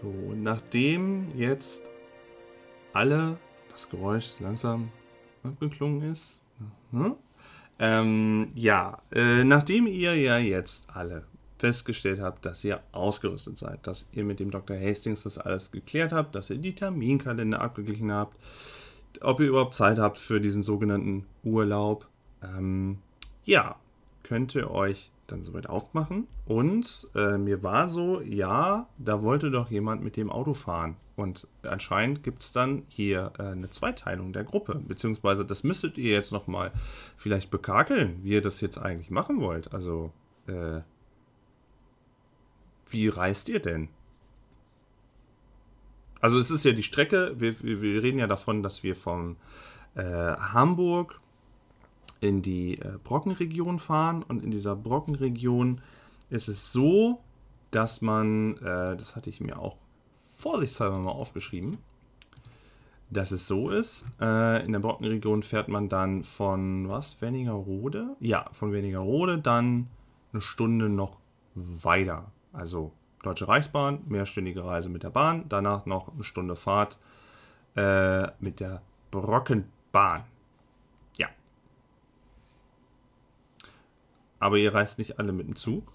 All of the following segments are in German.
So, nachdem jetzt alle das Geräusch langsam abgeklungen ist, ne? ähm, ja, äh, nachdem ihr ja jetzt alle festgestellt habt, dass ihr ausgerüstet seid, dass ihr mit dem Dr. Hastings das alles geklärt habt, dass ihr die Terminkalender abgeglichen habt, ob ihr überhaupt Zeit habt für diesen sogenannten Urlaub, ähm, ja, könnt ihr euch dann soweit aufmachen. Und äh, mir war so, ja, da wollte doch jemand mit dem Auto fahren. Und anscheinend gibt es dann hier äh, eine Zweiteilung der Gruppe. Beziehungsweise das müsstet ihr jetzt nochmal vielleicht bekakeln, wie ihr das jetzt eigentlich machen wollt. Also, äh, wie reist ihr denn? Also es ist ja die Strecke, wir, wir, wir reden ja davon, dass wir von äh, Hamburg in die äh, Brockenregion fahren und in dieser Brockenregion ist es so, dass man, äh, das hatte ich mir auch vorsichtshalber mal aufgeschrieben, dass es so ist, äh, in der Brockenregion fährt man dann von was, Wernigerode? Ja, von Wernigerode dann eine Stunde noch weiter. Also Deutsche Reichsbahn, mehrstündige Reise mit der Bahn, danach noch eine Stunde Fahrt äh, mit der Brockenbahn. Aber ihr reist nicht alle mit dem Zug?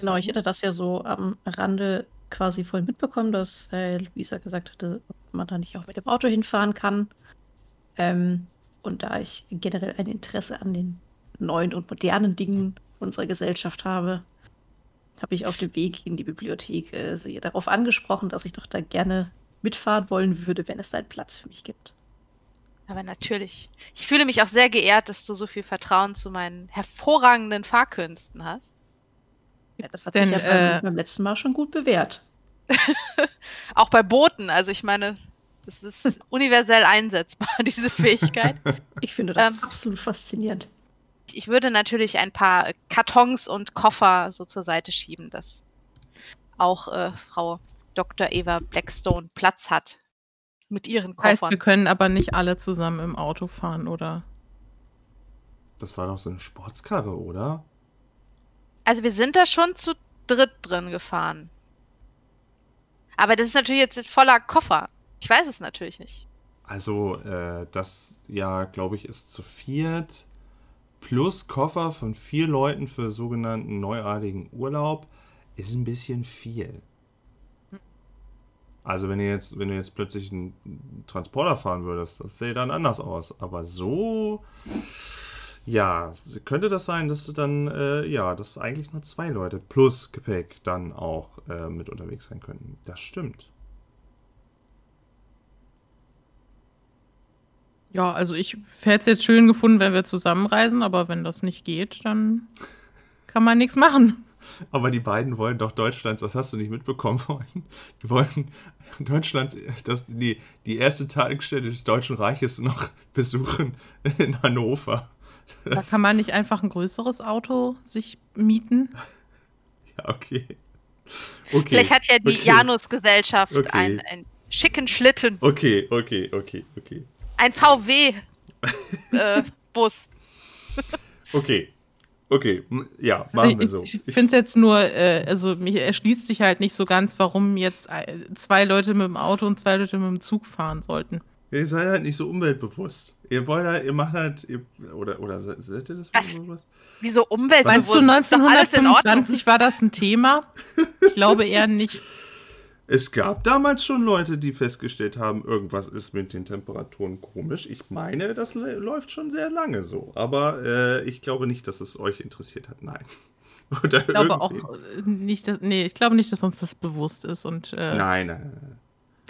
Genau, ich hätte das ja so am Rande quasi voll mitbekommen, dass äh, Luisa gesagt hatte, ob man da nicht auch mit dem Auto hinfahren kann. Ähm, und da ich generell ein Interesse an den neuen und modernen Dingen unserer Gesellschaft habe, habe ich auf dem Weg in die Bibliothek äh, sie darauf angesprochen, dass ich doch da gerne mitfahren wollen würde, wenn es da einen Platz für mich gibt. Aber natürlich. Ich fühle mich auch sehr geehrt, dass du so viel Vertrauen zu meinen hervorragenden Fahrkünsten hast. Ja, das hat denn, ja beim, äh, beim, letzten Mal schon gut bewährt. auch bei Booten. Also ich meine, das ist universell einsetzbar, diese Fähigkeit. Ich finde das ähm, absolut faszinierend. Ich würde natürlich ein paar Kartons und Koffer so zur Seite schieben, dass auch äh, Frau Dr. Eva Blackstone Platz hat mit ihren Koffern. Heißt, wir können aber nicht alle zusammen im Auto fahren, oder? Das war doch so eine Sportskarre, oder? Also wir sind da schon zu dritt drin gefahren. Aber das ist natürlich jetzt voller Koffer. Ich weiß es natürlich nicht. Also, äh, das ja, glaube ich, ist zu viert plus Koffer von vier Leuten für sogenannten neuartigen Urlaub ist ein bisschen viel. Also wenn ihr jetzt, wenn du jetzt plötzlich einen Transporter fahren würdest, das sähe dann anders aus. Aber so, ja, könnte das sein, dass du dann, äh, ja, dass eigentlich nur zwei Leute plus Gepäck dann auch äh, mit unterwegs sein könnten. Das stimmt. Ja, also ich hätte es jetzt schön gefunden, wenn wir zusammenreisen, aber wenn das nicht geht, dann kann man nichts machen. Aber die beiden wollen doch Deutschlands, das hast du nicht mitbekommen, wollen, die wollen Deutschlands, das, die, die erste Tagesstätte des Deutschen Reiches noch besuchen in Hannover. Da kann man nicht einfach ein größeres Auto sich mieten? Ja, okay. okay. Vielleicht hat ja die okay. Janus-Gesellschaft okay. einen, einen schicken Schlitten. Okay, okay, okay, okay. Ein VW-Bus. Äh, okay, Okay, ja, machen wir so. Ich, ich finde es jetzt nur, äh, also mir erschließt sich halt nicht so ganz, warum jetzt zwei Leute mit dem Auto und zwei Leute mit dem Zug fahren sollten. Ihr seid halt nicht so umweltbewusst. Ihr wollt halt, ihr macht halt, ihr, oder, oder seid ihr das bewusst? Wieso umweltbewusst? Meinst du, 1925 war das ein Thema? Ich glaube eher nicht. Es gab damals schon Leute, die festgestellt haben, irgendwas ist mit den Temperaturen komisch. Ich meine, das läuft schon sehr lange so. Aber äh, ich glaube nicht, dass es euch interessiert hat. Nein. Oder ich glaube auch äh, nicht, dass, nee, ich glaube nicht, dass uns das bewusst ist. Und, äh, nein, nein, nein.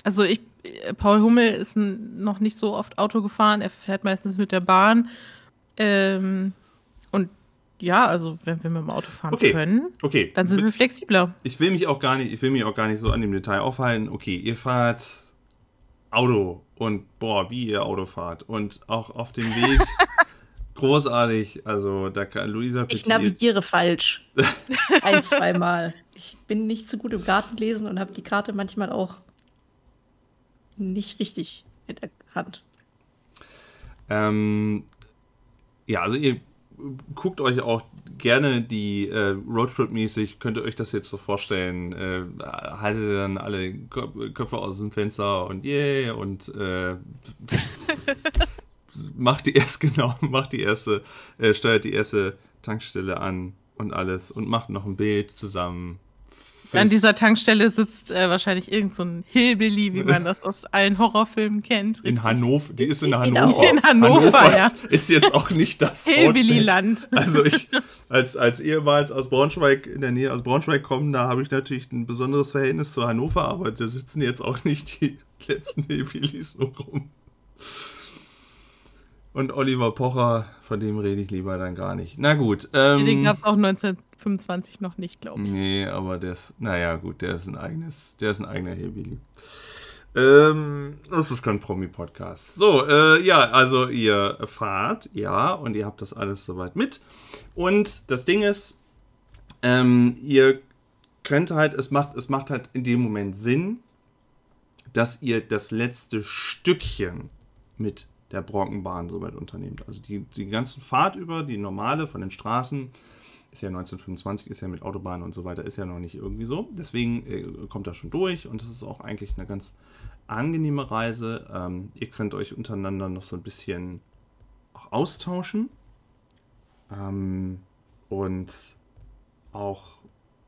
Also ich, äh, Paul Hummel ist noch nicht so oft Auto gefahren, er fährt meistens mit der Bahn. Ähm, ja, also wenn wir mit dem Auto fahren okay. können, okay. dann sind wir flexibler. Ich will mich auch gar nicht, ich will mich auch gar nicht so an dem Detail aufhalten. Okay, ihr fahrt Auto und boah, wie ihr Auto fahrt. Und auch auf dem Weg großartig. Also da kann Luisa Petit Ich navigiere falsch. Ein, zweimal. Ich bin nicht so gut im Garten lesen und habe die Karte manchmal auch nicht richtig in der Hand. Ähm, ja, also ihr guckt euch auch gerne die äh, Roadtrip-mäßig, könnt ihr euch das jetzt so vorstellen, äh, haltet dann alle Köpfe aus dem Fenster und yeah und äh, macht die erst genau, macht die erste, äh, steuert die erste Tankstelle an und alles und macht noch ein Bild zusammen an dieser Tankstelle sitzt äh, wahrscheinlich irgend so ein Hillbilly, wie man das aus allen Horrorfilmen kennt. Richtig? In Hannover, die ist in Hannover. In Hannover, Hannover ja. Ist jetzt auch nicht das Hillbilly-Land. Also ich, als, als ehemals aus Braunschweig, in der Nähe aus Braunschweig kommen, da habe ich natürlich ein besonderes Verhältnis zu Hannover, aber da sitzen jetzt auch nicht die letzten Hillbillys nur rum. Und Oliver Pocher, von dem rede ich lieber dann gar nicht. Na gut. Ähm, den gab es auch 1925 noch nicht, glaube ich. Nee, aber der ist, naja, gut, der ist ein eigenes, der ist ein eigener Hillbilly. Ähm, das ist kein Promi-Podcast. So, äh, ja, also ihr fahrt, ja, und ihr habt das alles soweit mit. Und das Ding ist, ähm, ihr könnt halt, es macht, es macht halt in dem Moment Sinn, dass ihr das letzte Stückchen mit der Brockenbahn soweit unternehmt. Also die, die ganzen Fahrt über, die normale von den Straßen, ist ja 1925, ist ja mit Autobahnen und so weiter, ist ja noch nicht irgendwie so. Deswegen äh, kommt das schon durch und es ist auch eigentlich eine ganz angenehme Reise. Ähm, ihr könnt euch untereinander noch so ein bisschen auch austauschen. Ähm, und auch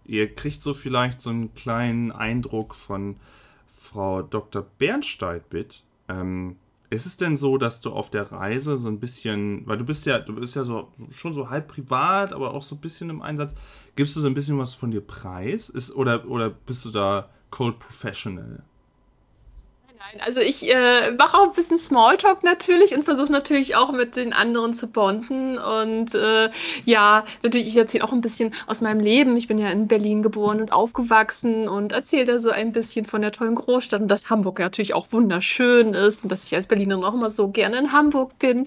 ihr kriegt so vielleicht so einen kleinen Eindruck von Frau Dr. Bernstein. Ähm, ist es denn so, dass du auf der Reise so ein bisschen, weil du bist ja, du bist ja so schon so halb privat, aber auch so ein bisschen im Einsatz, gibst du so ein bisschen was von dir preis? Ist, oder, oder bist du da cold professional? Nein, also ich äh, mache auch ein bisschen Smalltalk natürlich und versuche natürlich auch mit den anderen zu bonden. Und äh, ja, natürlich, ich erzähle auch ein bisschen aus meinem Leben. Ich bin ja in Berlin geboren und aufgewachsen und erzähle da so ein bisschen von der tollen Großstadt und dass Hamburg natürlich auch wunderschön ist und dass ich als Berlinerin auch immer so gerne in Hamburg bin.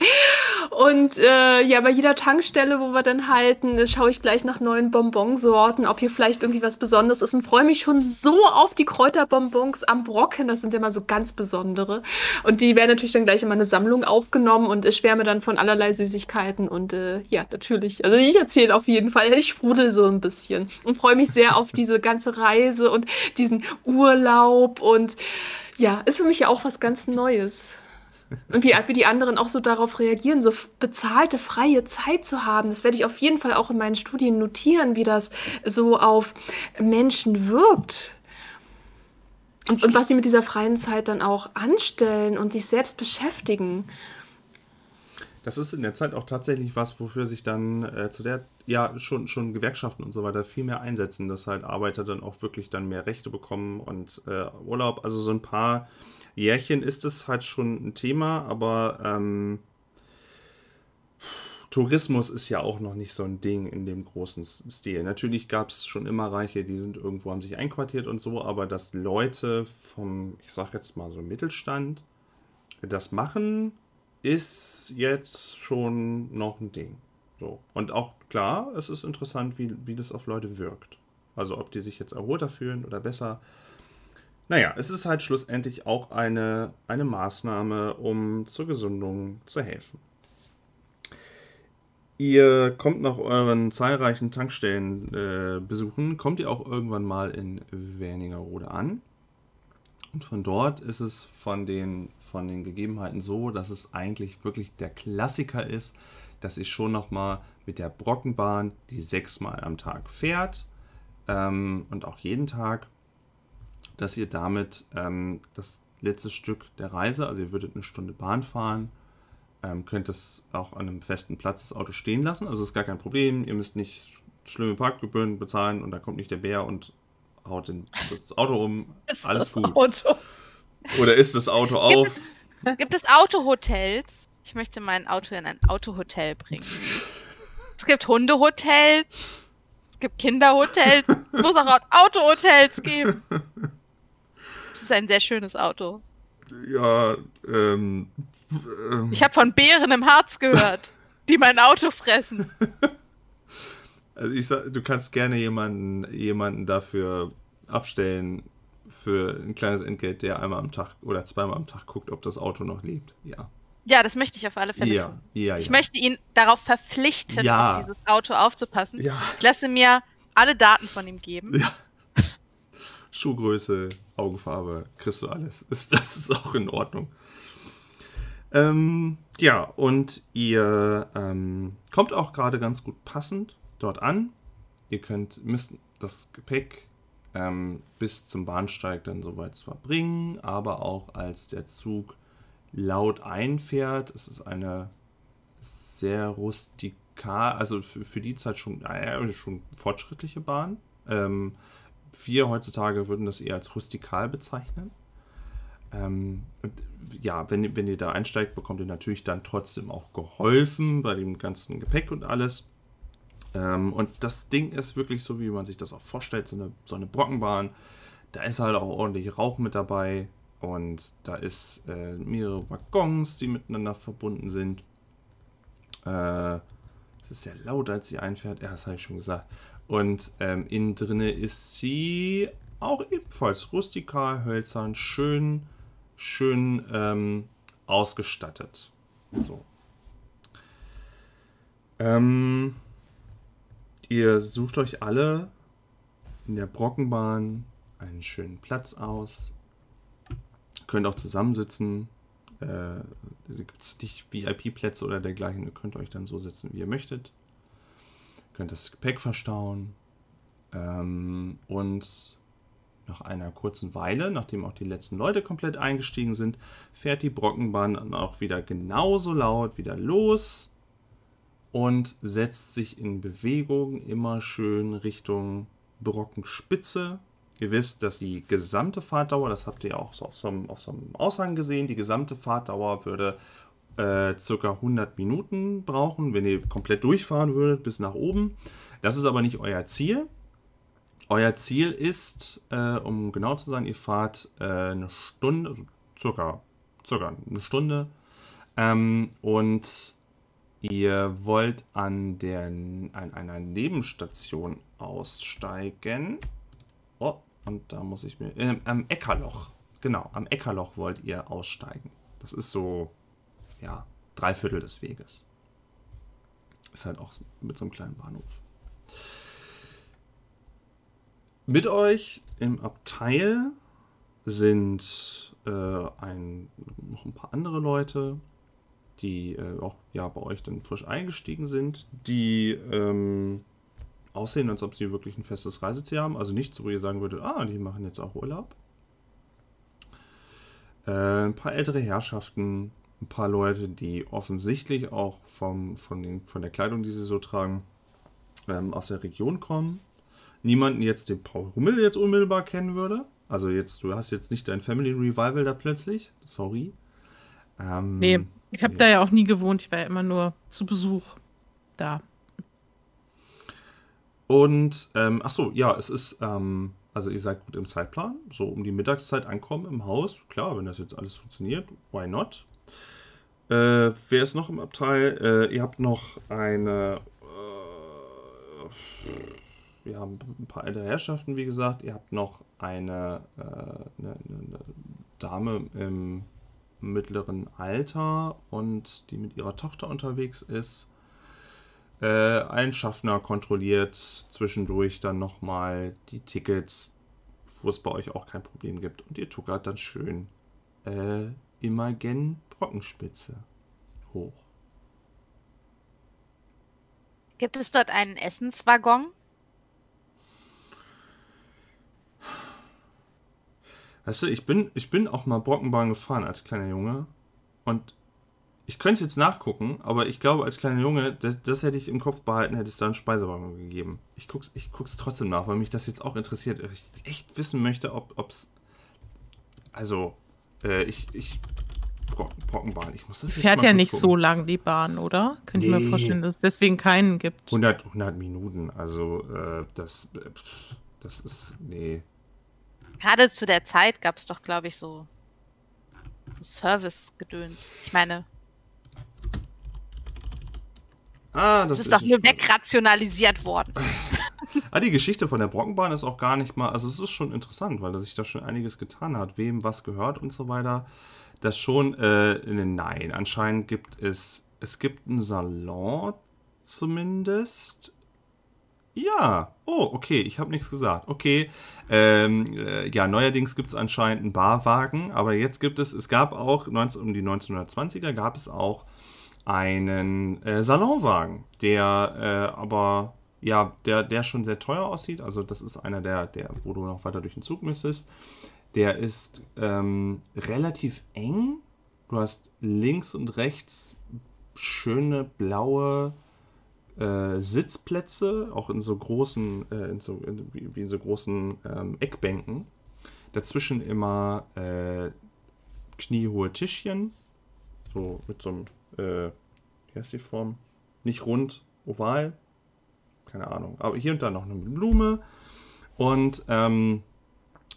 Und äh, ja, bei jeder Tankstelle, wo wir dann halten, schaue ich gleich nach neuen Bonbonsorten, ob hier vielleicht irgendwie was Besonderes ist und freue mich schon so auf die Kräuterbonbons am Brocken. Das sind immer so ganz ganz besondere. Und die werden natürlich dann gleich in meine Sammlung aufgenommen und ich schwärme dann von allerlei Süßigkeiten. Und äh, ja, natürlich. Also ich erzähle auf jeden Fall, ich sprudel so ein bisschen und freue mich sehr auf diese ganze Reise und diesen Urlaub. Und ja, ist für mich ja auch was ganz Neues. Und wie, wie die anderen auch so darauf reagieren, so bezahlte, freie Zeit zu haben, das werde ich auf jeden Fall auch in meinen Studien notieren, wie das so auf Menschen wirkt und, und was sie mit dieser freien Zeit dann auch anstellen und sich selbst beschäftigen. Das ist in der Zeit auch tatsächlich was, wofür sich dann äh, zu der, ja, schon, schon Gewerkschaften und so weiter viel mehr einsetzen, dass halt Arbeiter dann auch wirklich dann mehr Rechte bekommen und äh, Urlaub. Also so ein paar Jährchen ist es halt schon ein Thema, aber ähm, Tourismus ist ja auch noch nicht so ein Ding in dem großen Stil. Natürlich gab es schon immer Reiche, die sind irgendwo, haben sich einquartiert und so, aber dass Leute vom, ich sag jetzt mal so Mittelstand, das machen, ist jetzt schon noch ein Ding. So. Und auch klar, es ist interessant, wie, wie das auf Leute wirkt. Also ob die sich jetzt erholter fühlen oder besser. Naja, es ist halt schlussendlich auch eine, eine Maßnahme, um zur Gesundung zu helfen. Ihr kommt nach euren zahlreichen Tankstellen äh, besuchen, kommt ihr auch irgendwann mal in Werningerode an. Und von dort ist es von den, von den Gegebenheiten so, dass es eigentlich wirklich der Klassiker ist, dass ich schon nochmal mit der Brockenbahn die sechsmal am Tag fährt ähm, und auch jeden Tag, dass ihr damit ähm, das letzte Stück der Reise, also ihr würdet eine Stunde Bahn fahren, ähm, könnt es auch an einem festen Platz das Auto stehen lassen. Also ist gar kein Problem. Ihr müsst nicht schlimme Parkgebühren bezahlen und da kommt nicht der Bär und haut den, das Auto um. Ist Alles das gut. Auto. Oder ist das Auto auf? Gibt es, gibt es Autohotels? Ich möchte mein Auto in ein Autohotel bringen. Es gibt Hundehotels. Es gibt Kinderhotels. Es muss auch Autohotels geben. Es ist ein sehr schönes Auto. Ja, ähm. Ähm, Ich habe von Bären im Harz gehört, die mein Auto fressen. Also ich sag, du kannst gerne jemanden, jemanden dafür abstellen für ein kleines Entgelt, der einmal am Tag oder zweimal am Tag guckt, ob das Auto noch lebt. Ja. Ja, das möchte ich auf alle Fälle Ja, tun. ja, Ich ja. möchte ihn darauf verpflichten, Ja. auf dieses Auto aufzupassen. Ja, Ich lasse mir alle Daten von ihm geben. ja. Schuhgröße, Augenfarbe, kriegst du alles. Das ist auch in Ordnung. Ähm, ja, und ihr ähm, kommt auch gerade ganz gut passend dort an. Ihr könnt, müsst das Gepäck ähm, bis zum Bahnsteig dann soweit zwar bringen, aber auch als der Zug laut einfährt, es ist eine sehr rustikal, also für, für die Zeit schon, äh, schon fortschrittliche Bahn. Ähm, wir heutzutage würden das eher als rustikal bezeichnen. Ähm, ja, wenn, ihr- wenn ihr da einsteigt, bekommt ihr natürlich dann trotzdem auch geholfen bei dem ganzen Gepäck und alles. Ähm, und das Ding ist wirklich so, wie man sich das auch vorstellt, so eine, so eine Brockenbahn. Da ist halt auch ordentlich Rauch mit dabei und da ist äh, mehrere Waggons, die miteinander verbunden sind. Äh, es ist sehr laut, als sie einfährt. Ja, das habe ich schon gesagt. Und ähm, innen drinne ist sie auch ebenfalls rustikal, hölzern, schön, schön ähm, ausgestattet. So. Ähm, ihr sucht euch alle in der Brockenbahn einen schönen Platz aus. Könnt auch zusammensitzen. Äh, gibt es nicht VIP-Plätze oder dergleichen. Ihr könnt euch dann so setzen, wie ihr möchtet. Könnt das Gepäck verstauen. Ähm, und nach einer kurzen Weile, nachdem auch die letzten Leute komplett eingestiegen sind, fährt die Brockenbahn dann auch wieder genauso laut wieder los und setzt sich in Bewegung immer schön Richtung Brockenspitze. Ihr wisst, dass die gesamte Fahrtdauer, das habt ihr auch so auf so einem, auf so einem Aushang gesehen, die gesamte Fahrtdauer würde äh, circa 100 Minuten brauchen, wenn ihr komplett durchfahren würdet bis nach oben. Das ist aber nicht euer Ziel. Euer Ziel ist, äh, um genau zu sein, ihr fahrt äh, eine Stunde, circa, circa eine Stunde ähm, und ihr wollt an, der, an einer Nebenstation aussteigen. Oh, und da muss ich mir. Äh, am Eckerloch. Genau, am Eckerloch wollt ihr aussteigen. Das ist so, ja, drei Viertel des Weges. Ist halt auch mit so einem kleinen Bahnhof. Mit euch im Abteil sind äh, ein, noch ein paar andere Leute, die äh, auch ja, bei euch dann frisch eingestiegen sind, die ähm, aussehen, als ob sie wirklich ein festes Reiseziel haben. Also nicht so, wo ihr sagen würdet, ah, die machen jetzt auch Urlaub. Äh, ein paar ältere Herrschaften, ein paar Leute, die offensichtlich auch vom, von, den, von der Kleidung, die sie so tragen, ähm, aus der Region kommen. Niemanden jetzt den Paul Hummel jetzt unmittelbar kennen würde. Also jetzt, du hast jetzt nicht dein Family Revival da plötzlich. Sorry. Ähm, Nee, ich habe ja. da ja auch nie gewohnt. Ich war ja immer nur zu Besuch da. Und, ähm, ach so, ja, es ist, ähm, also ihr seid gut im Zeitplan, so um die Mittagszeit ankommen im Haus. Klar, wenn das jetzt alles funktioniert, why not? Äh, wer ist noch im Abteil? Äh, ihr habt noch eine, äh, ja, ein paar ältere Herrschaften, wie gesagt. Ihr habt noch eine, äh, eine, eine, Dame im mittleren Alter und die mit ihrer Tochter unterwegs ist. Äh, ein Schaffner kontrolliert zwischendurch dann nochmal die Tickets wo es bei euch auch kein Problem gibt. Und ihr tuckert dann schön äh, immer gen Brockenspitze hoch. Gibt es dort einen Essenswaggon? Weißt du, ich bin, ich bin auch mal Brockenbahn gefahren als kleiner Junge. Und ich könnte jetzt nachgucken, aber ich glaube, als kleiner Junge, das, das hätte ich im Kopf behalten, hätte es da einen Speisewagen gegeben. Ich guck's, ich guck's trotzdem nach, weil mich das jetzt auch interessiert. Ich echt wissen möchte, ob es. Also, äh, ich, ich Brockenbahn. Ich muss das Fährt ja nicht gucken. so lang die Bahn, oder? Könnte nee. ich mir vorstellen, dass es deswegen keinen gibt. 100, 100 Minuten, also äh, das, das ist, nee. Gerade zu der Zeit gab es doch, glaube ich, so, so Service-Gedöns. Ich meine, Ah, das, das ist, ist doch nur wegrationalisiert worden. ah, die Geschichte von der Brockenbahn ist auch gar nicht mal, also es ist schon interessant, weil sich da schon einiges getan hat, wem was gehört und so weiter das schon, äh, nein, anscheinend gibt es, es gibt einen Salon zumindest. Ja, oh, okay, ich habe nichts gesagt. Okay, ähm, äh, ja, neuerdings gibt es anscheinend einen Barwagen, aber jetzt gibt es, es gab auch, 19, um die 1920er gab es auch einen äh, Salonwagen, der äh, aber, ja, der, der schon sehr teuer aussieht. Also das ist einer der, der, wo du noch weiter durch den Zug müsstest. Der ist ähm, relativ eng. Du hast links und rechts schöne blaue äh, Sitzplätze, auch in so großen, äh, in so, in, wie, in so großen ähm, Eckbänken. Dazwischen immer äh, kniehohe Tischchen, so mit so einem, äh, wie heißt die Form? Nicht rund, oval, keine Ahnung. Aber hier und da noch eine Blume. Und ähm,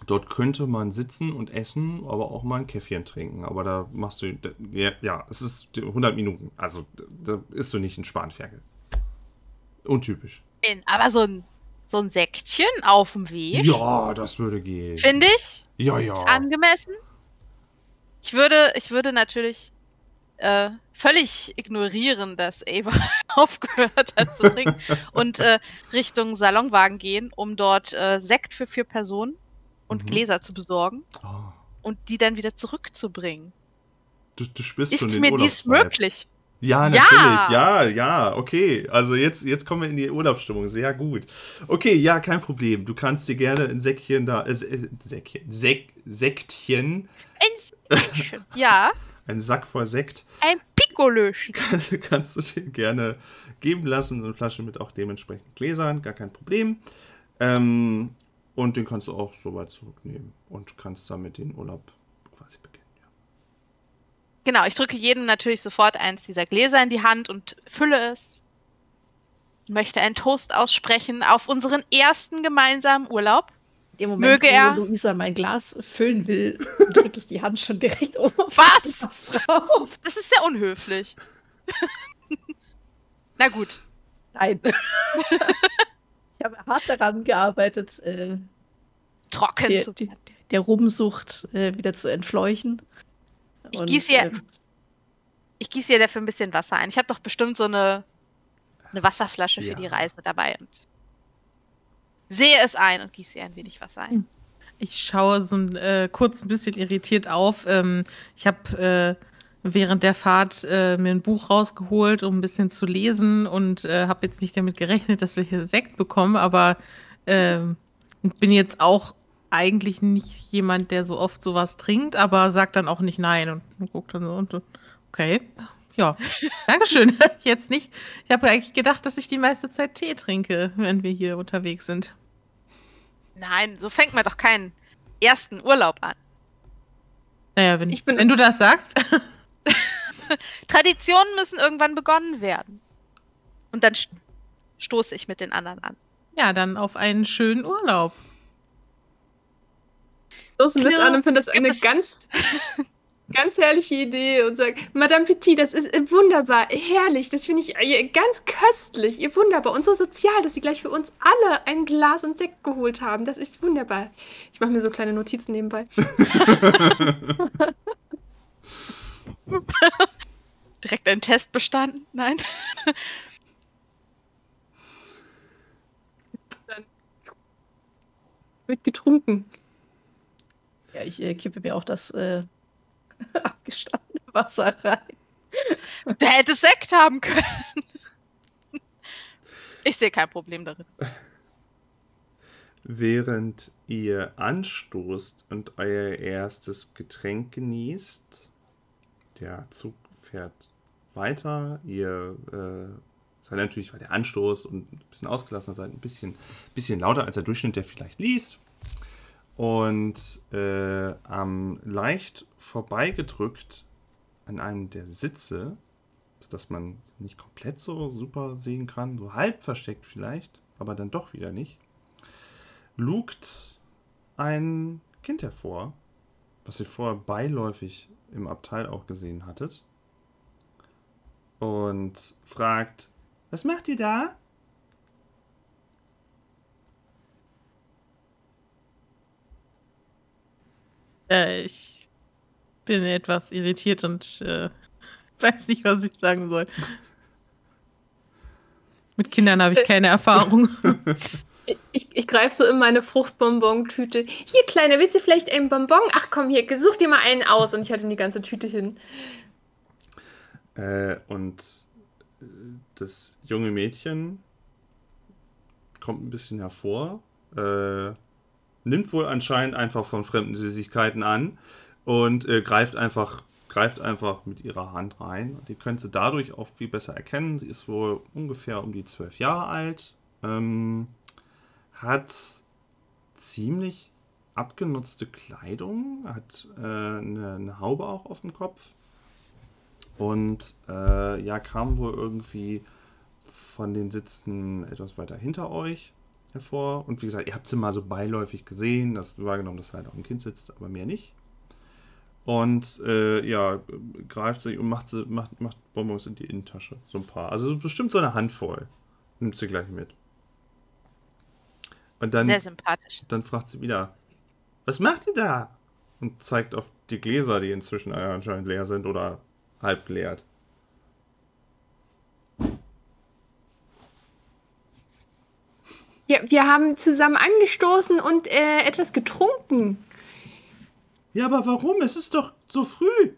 Dort könnte man sitzen und essen, aber auch mal ein Käffchen trinken. Aber da machst du, ja, ja es ist 100 Minuten. Also da isst du nicht in Spanferkel. Untypisch. Aber so ein, so ein Säckchen auf dem Weg. Ja, das würde gehen. Finde ich. Ja, ja. Ist angemessen. Ich würde, ich würde natürlich äh, völlig ignorieren, dass Ava aufgehört hat zu trinken und äh, Richtung Salonwagen gehen, um dort äh, Sekt für vier Personen und mhm. Gläser zu besorgen oh. und die dann wieder zurückzubringen. Du, du spürst Ist schon den mir dies möglich? Ja, natürlich. Ja. ja, ja, okay. Also jetzt, jetzt kommen wir in die Urlaubsstimmung. Sehr gut. Okay, ja, kein Problem. Du kannst dir gerne ein Säckchen da. Äh, Säckchen. Sek, Sektchen. Ein Säckchen. ja. Ein Sack voll Sekt. Ein Pikolöchen. Kannst, kannst du dir gerne geben lassen. Eine Flasche mit auch dementsprechend Gläsern. Gar kein Problem. Ähm, und den kannst du auch so weit zurücknehmen und kannst damit den Urlaub quasi beginnen. Genau, ich drücke jedem natürlich sofort eins dieser Gläser in die Hand und fülle es. Ich möchte einen Toast aussprechen auf unseren ersten gemeinsamen Urlaub. Im Moment, Möge er, wo Luisa mein Glas füllen will, drücke ich die Hand schon direkt um. Was? Drauf. Das ist sehr unhöflich. Na gut. Nein. Ich habe hart daran gearbeitet, äh, trocken der, zu der, der Rumsucht äh, wieder zu entfleuchen. Ich gieße hier, äh, ich gieße hier dafür ein bisschen Wasser ein. Ich habe doch bestimmt so eine, eine Wasserflasche ja. für die Reise dabei und sehe es ein und gieße hier ein wenig Wasser ein. Ich schaue so ein, äh, kurz ein bisschen irritiert auf. Ähm, ich habe äh, während der Fahrt äh, mir ein Buch rausgeholt, um ein bisschen zu lesen und äh, habe jetzt nicht damit gerechnet, dass wir hier Sekt bekommen, aber äh, bin jetzt auch eigentlich nicht jemand, der so oft sowas trinkt, aber sagt dann auch nicht nein und, und guckt dann so und so. Okay. Ja, Dankeschön. Jetzt nicht. Ich habe eigentlich gedacht, dass ich die meiste Zeit Tee trinke, wenn wir hier unterwegs sind. Nein, so fängt man doch keinen ersten Urlaub an. Naja, wenn, ich bin, wenn du das sagst. Traditionen müssen irgendwann begonnen werden. Und dann stoße ich mit den anderen an. Ja, dann auf einen schönen Urlaub. Stoßen mit an und finde das eine ganz, ganz herrliche Idee und sage, Madame Petit, das ist wunderbar, herrlich, das finde ich äh, ganz köstlich, ihr wunderbar und so sozial, dass Sie gleich für uns alle ein Glas und Sekt geholt haben. Das ist wunderbar. Ich mache mir so kleine Notizen nebenbei. Direkt einen Test bestanden? Nein. Dann wird getrunken. Ja, ich äh, kippe mir auch das äh, abgestandene Wasser rein. Der hätte Sekt haben können. Ich sehe kein Problem darin. Während ihr anstoßt und euer erstes Getränk genießt, der Zug fährt weiter. Ihr äh, seid natürlich, weil der Anstoß und ein bisschen ausgelassener seid, ein bisschen, bisschen lauter als der Durchschnitt, der vielleicht liest. Und äh, am leicht vorbeigedrückt an einem der Sitze, sodass man nicht komplett so super sehen kann, so halb versteckt vielleicht, aber dann doch wieder nicht, lugt ein Kind hervor, was ihr vorher beiläufig im Abteil auch gesehen hattet. Und fragt, was macht ihr da? Äh, ich bin etwas irritiert und äh, weiß nicht, was ich sagen soll. Mit Kindern habe ich keine Erfahrung. Ich, ich greife so in meine Fruchtbonbon-Tüte. Hier, Kleiner, willst du vielleicht einen Bonbon? Ach komm, hier, such dir mal einen aus. Und ich halte ihm die ganze Tüte hin. Äh, und äh, das junge Mädchen kommt ein bisschen hervor, äh, nimmt wohl anscheinend einfach von fremden Süßigkeiten an und äh, greift einfach greift einfach mit ihrer Hand rein. Die könnt sie dadurch auch viel besser erkennen. Sie ist wohl ungefähr um die zwölf Jahre alt. Ähm, hat ziemlich abgenutzte Kleidung, hat äh, eine, eine, Haube auch auf dem Kopf und äh, ja, kam wohl irgendwie von den Sitzen etwas weiter hinter euch hervor. Und wie gesagt, ihr habt sie mal so beiläufig gesehen, das wahrgenommen, dass halt auch ein Kind sitzt, aber mehr nicht. Und äh, ja, greift sie und macht, sie, macht, macht Bonbons in die Innentasche. So ein paar. Also bestimmt so eine Handvoll. Nimmt sie gleich mit. Und dann, Sehr sympathisch. Dann fragt sie wieder, was macht ihr da? Und zeigt auf die Gläser, die inzwischen anscheinend leer sind oder halb geleert. Ja, wir haben zusammen angestoßen und äh, etwas getrunken. Ja, aber warum? Es ist doch so früh.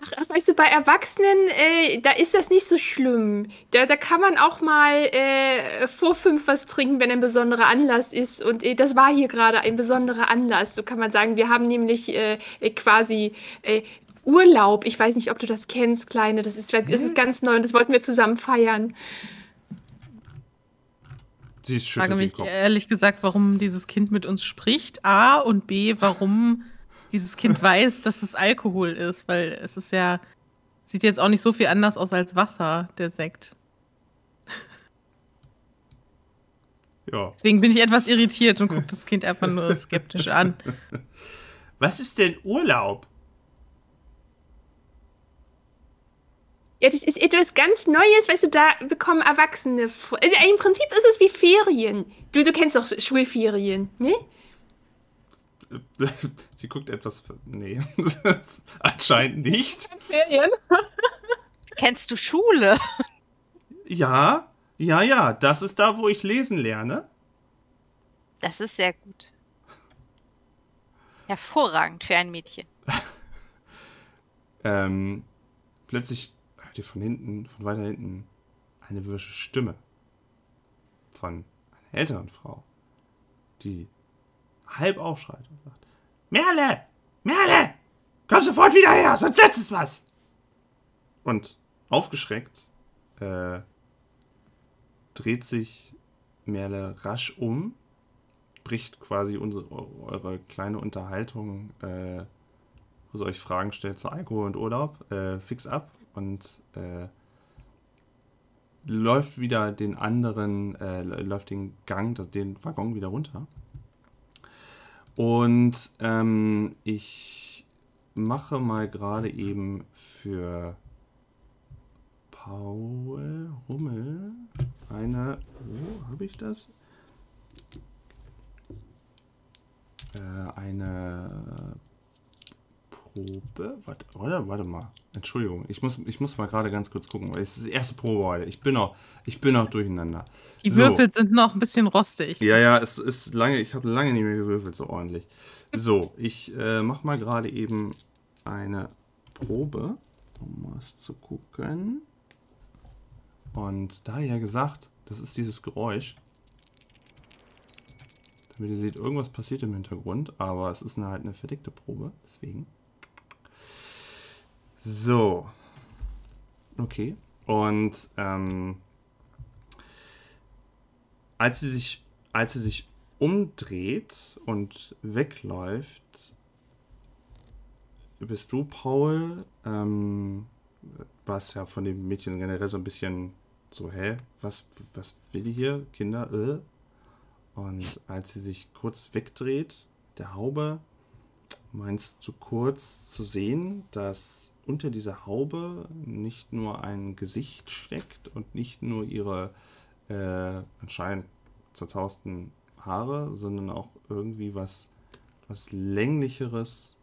Ach, weißt du, bei Erwachsenen, äh, da ist das nicht so schlimm. Da, da kann man auch mal äh, vor fünf was trinken, wenn ein besonderer Anlass ist. Und äh, das war hier gerade ein besonderer Anlass. So kann man sagen, wir haben nämlich äh, quasi äh, Urlaub. Ich weiß nicht, ob du das kennst, Kleine. Das ist, das ist ganz neu und das wollten wir zusammen feiern. Sie ich frage mich ehrlich gesagt, warum dieses Kind mit uns spricht. A und B, warum dieses Kind weiß, dass es Alkohol ist, weil es ist ja, sieht jetzt auch nicht so viel anders aus als Wasser, der Sekt. Ja. Deswegen bin ich etwas irritiert und gucke das Kind einfach nur skeptisch an. Was ist denn Urlaub? Ja, das ist etwas ganz Neues, weißt du, da bekommen Erwachsene. Also Im Prinzip ist es wie Ferien. Du, du kennst doch Schulferien, ne? Sie guckt etwas. Nee, anscheinend nicht. Ferien? Kennst du Schule? Ja, ja, ja. Das ist da, wo ich lesen lerne. Das ist sehr gut. Hervorragend für ein Mädchen. ähm, plötzlich hört ihr von hinten, von weiter hinten, eine wirsche Stimme von einer älteren Frau, die halb aufschreit und sagt: Merle! Merle! Komm sofort wieder her, sonst setzt es was! Und aufgeschreckt äh, dreht sich Merle rasch um, bricht quasi unsere, eure kleine Unterhaltung, äh, wo sie euch Fragen stellt zu Alkohol und Urlaub, äh, fix ab und äh, läuft wieder den anderen, äh, läuft den Gang, den Waggon wieder runter. Und ähm, ich mache mal gerade eben für Paul Hummel eine. Wo habe ich das? Äh, eine Probe. Warte, oder? Warte mal. Entschuldigung, ich muss, ich muss mal gerade ganz kurz gucken, weil es ist die erste Probe heute. Ich bin auch, ich bin auch durcheinander. Die so. Würfel sind noch ein bisschen rostig. Ja, ja, es ist lange, ich habe lange nicht mehr gewürfelt, so ordentlich. So, ich äh, mache mal gerade eben eine Probe, um was zu gucken. Und da ja gesagt, das ist dieses Geräusch. Damit ihr seht, irgendwas passiert im Hintergrund, aber es ist eine, halt eine verdeckte Probe, deswegen. So. Okay. Und ähm, als sie sich, als sie sich umdreht und wegläuft, bist du, Paul, ähm, was ja von dem Mädchen generell so ein bisschen so, hä, was, was will die hier? Kinder, äh? Und als sie sich kurz wegdreht, der Haube, meinst du kurz zu sehen, dass unter dieser Haube nicht nur ein Gesicht steckt und nicht nur ihre äh, anscheinend zerzausten Haare, sondern auch irgendwie was, was länglicheres,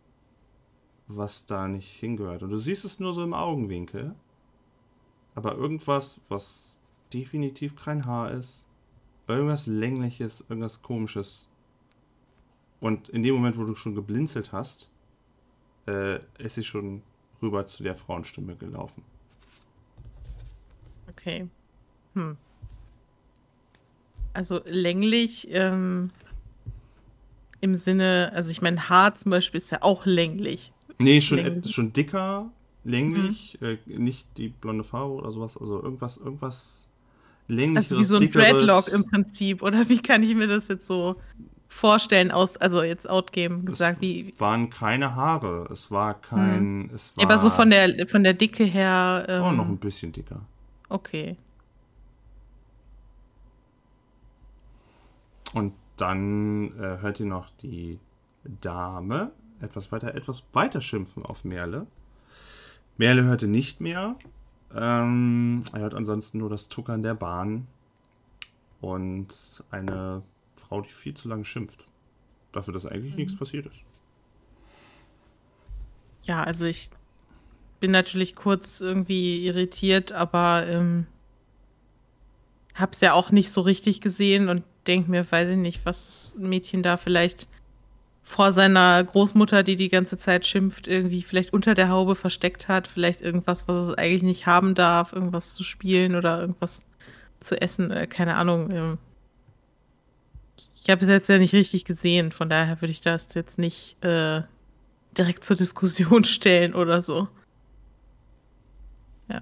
was da nicht hingehört. Und du siehst es nur so im Augenwinkel, aber irgendwas, was definitiv kein Haar ist, irgendwas längliches, irgendwas komisches. Und in dem Moment, wo du schon geblinzelt hast, äh, ist sie schon rüber zu der Frauenstimme gelaufen. Okay. Hm. Also länglich ähm, im Sinne, also ich meine, Haar zum Beispiel ist ja auch länglich. Nee, schon, länglich. schon dicker, länglich, mhm. äh, nicht die blonde Farbe oder sowas, also irgendwas, irgendwas länglicheres, Also wie so ein. Dreadlock im Prinzip, oder wie kann ich mir das jetzt so vorstellen, aus, also jetzt outgame gesagt, es wie. waren keine Haare, es war kein. Hm. Es war, Aber so von der, von der Dicke her. Ähm, oh, noch ein bisschen dicker. Okay. Und dann äh, hört ihr noch die Dame etwas weiter, etwas weiter schimpfen auf Merle. Merle hörte nicht mehr. Ähm, er hört ansonsten nur das Tuckern der Bahn und eine Frau, die viel zu lange schimpft. Dafür, dass eigentlich mhm. nichts passiert ist. Ja, also ich bin natürlich kurz irgendwie irritiert, aber ähm, hab's ja auch nicht so richtig gesehen und denke mir, weiß ich nicht, was das Mädchen da vielleicht vor seiner Großmutter, die die ganze Zeit schimpft, irgendwie vielleicht unter der Haube versteckt hat, vielleicht irgendwas, was es eigentlich nicht haben darf, irgendwas zu spielen oder irgendwas zu essen, äh, keine Ahnung. Ähm, ich habe es jetzt ja nicht richtig gesehen, von daher würde ich das jetzt nicht äh, direkt zur Diskussion stellen oder so. Ja.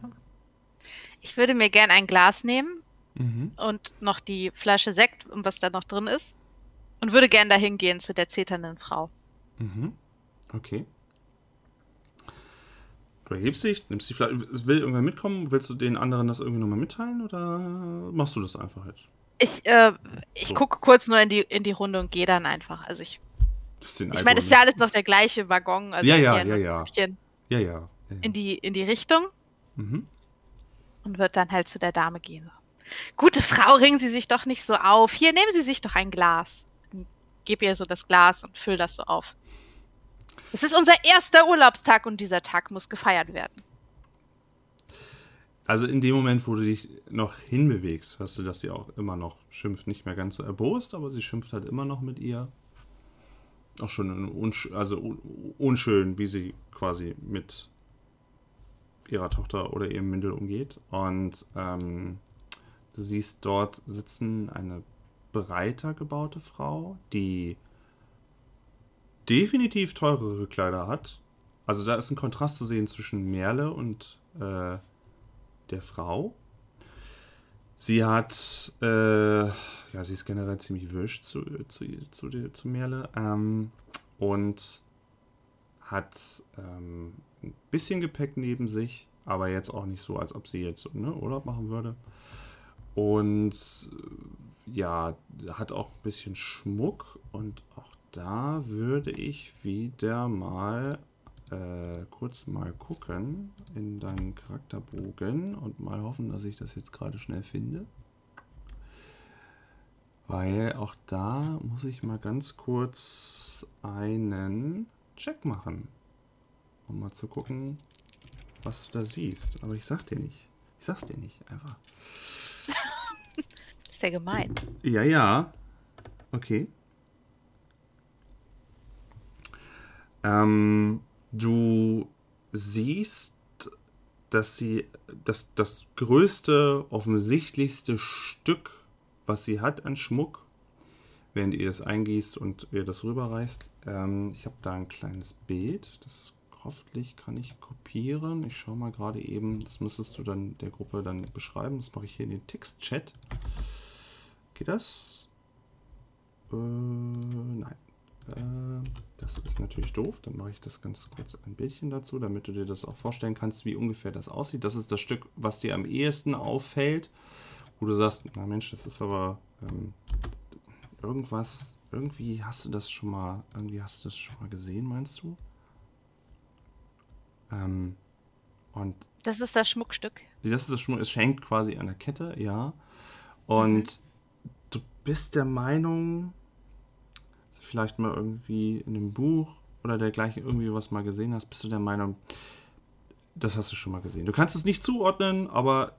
Ich würde mir gern ein Glas nehmen mhm. und noch die Flasche Sekt und was da noch drin ist. Und würde gern dahin gehen zu der zeternden Frau. Mhm. Okay. Du erhebst dich, nimmst die Flasche. Will irgendwer mitkommen? Willst du den anderen das irgendwie nochmal mitteilen oder machst du das einfach jetzt? Ich, äh, ich so. gucke kurz nur in die, in die Runde und gehe dann einfach. Also ich. Ich meine, es ist ja alles noch der gleiche Waggon. Also ja, ja, ja, ja. ja, ja. Ja, In die, in die Richtung. Mhm. Und wird dann halt zu der Dame gehen. Gute Frau, ringen Sie sich doch nicht so auf. Hier, nehmen Sie sich doch ein Glas. Gib ihr so das Glas und füll das so auf. Es ist unser erster Urlaubstag und dieser Tag muss gefeiert werden. Also in dem Moment, wo du dich noch hinbewegst, hörst du, dass sie auch immer noch schimpft, nicht mehr ganz so erbost, aber sie schimpft halt immer noch mit ihr. Auch schon unsch also unschön, wie sie quasi mit ihrer Tochter oder ihrem Mindel umgeht. Und ähm, du siehst dort sitzen eine breiter gebaute Frau, die definitiv teurere Kleider hat. Also da ist ein Kontrast zu sehen zwischen Merle und äh, der Frau. Sie hat, äh, ja, sie ist generell ziemlich wisch zu, zu, zu, zu Merle ähm, und hat ähm, ein bisschen Gepäck neben sich, aber jetzt auch nicht so, als ob sie jetzt ne, Urlaub machen würde. Und ja, hat auch ein bisschen Schmuck und auch da würde ich wieder mal äh, kurz mal gucken in deinen Charakterbogen und mal hoffen, dass ich das jetzt gerade schnell finde. Weil auch da muss ich mal ganz kurz einen Check machen. um mal zu gucken, was du da siehst. Aber ich sag dir nicht. Ich sag's dir nicht, einfach. Ist ja gemein. Ja, ja. Okay. Ähm, du siehst, dass sie das, das größte, offensichtlichste Stück, was sie hat an Schmuck, während ihr das eingießt und ihr das rüberreißt. Ähm, ich habe da ein kleines Bild, das hoffentlich kann ich kopieren. Ich schaue mal gerade eben, das müsstest du dann der Gruppe dann beschreiben. Das mache ich hier in den Textchat. Geht das? Äh, nein. Äh, das ist natürlich doof. Dann mache ich das ganz kurz ein Bildchen dazu, damit du dir das auch vorstellen kannst, wie ungefähr das aussieht. Das ist das Stück, was dir am ehesten auffällt, wo du sagst, na Mensch, das ist aber ähm, irgendwas, irgendwie hast du das schon mal, irgendwie hast du das schon mal gesehen, meinst du? Ähm, und Das ist das Schmuckstück. das ist das Schmuck, es hängt quasi an der Kette, ja. Und du bist der Meinung, vielleicht mal irgendwie in einem Buch oder dergleichen irgendwie was mal gesehen hast, bist du der Meinung, das hast du schon mal gesehen. Du kannst es nicht zuordnen, aber